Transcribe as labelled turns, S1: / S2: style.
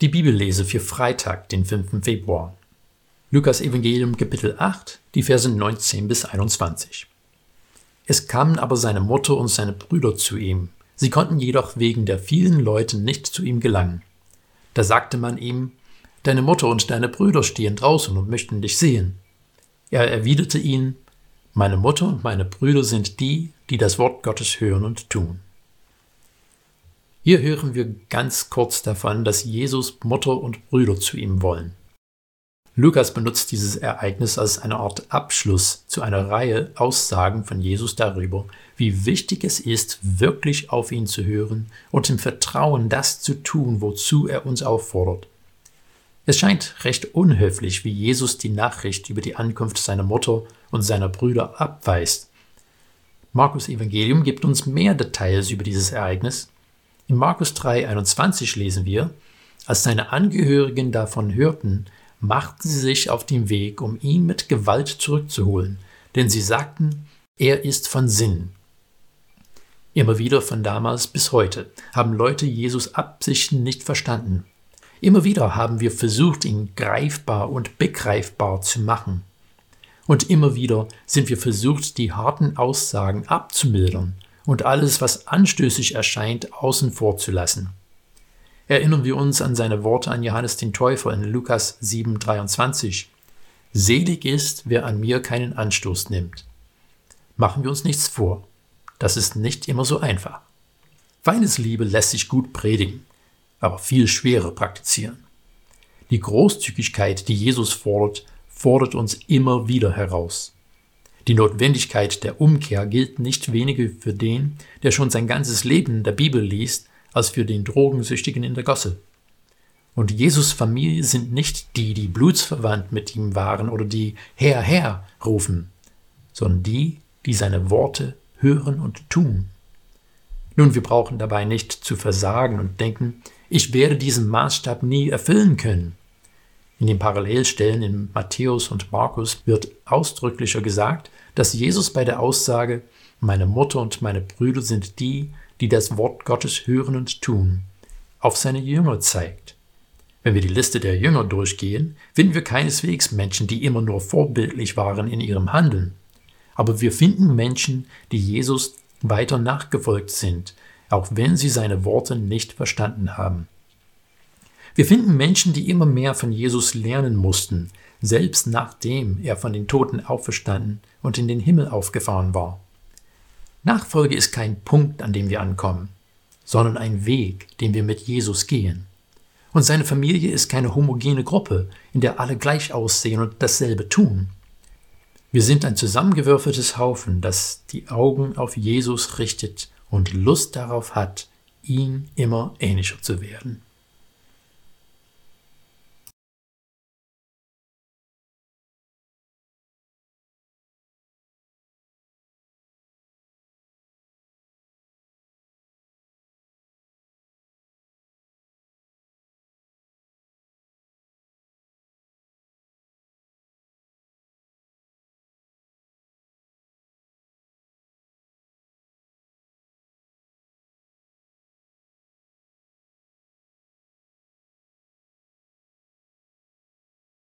S1: Die Bibellese für Freitag, den 5. Februar. Lukas Evangelium Kapitel 8, die Verse 19 bis 21. Es kamen aber seine Mutter und seine Brüder zu ihm. Sie konnten jedoch wegen der vielen Leute nicht zu ihm gelangen. Da sagte man ihm, Deine Mutter und deine Brüder stehen draußen und möchten dich sehen. Er erwiderte ihnen, Meine Mutter und meine Brüder sind die, die das Wort Gottes hören und tun. Hier hören wir ganz kurz davon, dass Jesus Mutter und Brüder zu ihm wollen. Lukas benutzt dieses Ereignis als eine Art Abschluss zu einer Reihe Aussagen von Jesus darüber, wie wichtig es ist, wirklich auf ihn zu hören und im Vertrauen das zu tun, wozu er uns auffordert. Es scheint recht unhöflich, wie Jesus die Nachricht über die Ankunft seiner Mutter und seiner Brüder abweist. Markus Evangelium gibt uns mehr Details über dieses Ereignis, in Markus 3,21 lesen wir, als seine Angehörigen davon hörten, machten sie sich auf den Weg, um ihn mit Gewalt zurückzuholen, denn sie sagten, er ist von Sinn. Immer wieder von damals bis heute haben Leute Jesus Absichten nicht verstanden. Immer wieder haben wir versucht, ihn greifbar und begreifbar zu machen. Und immer wieder sind wir versucht, die harten Aussagen abzumildern und alles, was anstößig erscheint, außen vor zu lassen. Erinnern wir uns an seine Worte an Johannes den Täufer in Lukas 7,23. Selig ist, wer an mir keinen Anstoß nimmt. Machen wir uns nichts vor. Das ist nicht immer so einfach. Feindesliebe lässt sich gut predigen, aber viel schwerer praktizieren. Die Großzügigkeit, die Jesus fordert, fordert uns immer wieder heraus. Die Notwendigkeit der Umkehr gilt nicht weniger für den, der schon sein ganzes Leben in der Bibel liest, als für den Drogensüchtigen in der Gosse. Und Jesus Familie sind nicht die, die blutsverwandt mit ihm waren oder die Herr, Herr rufen, sondern die, die seine Worte hören und tun. Nun, wir brauchen dabei nicht zu versagen und denken, ich werde diesen Maßstab nie erfüllen können. In den Parallelstellen in Matthäus und Markus wird ausdrücklicher gesagt, dass Jesus bei der Aussage Meine Mutter und meine Brüder sind die, die das Wort Gottes hören und tun, auf seine Jünger zeigt. Wenn wir die Liste der Jünger durchgehen, finden wir keineswegs Menschen, die immer nur vorbildlich waren in ihrem Handeln. Aber wir finden Menschen, die Jesus weiter nachgefolgt sind, auch wenn sie seine Worte nicht verstanden haben. Wir finden Menschen, die immer mehr von Jesus lernen mussten, selbst nachdem er von den Toten auferstanden und in den Himmel aufgefahren war. Nachfolge ist kein Punkt, an dem wir ankommen, sondern ein Weg, den wir mit Jesus gehen. Und seine Familie ist keine homogene Gruppe, in der alle gleich aussehen und dasselbe tun. Wir sind ein zusammengewürfeltes Haufen, das die Augen auf Jesus richtet und Lust darauf hat, ihm immer ähnlicher zu werden.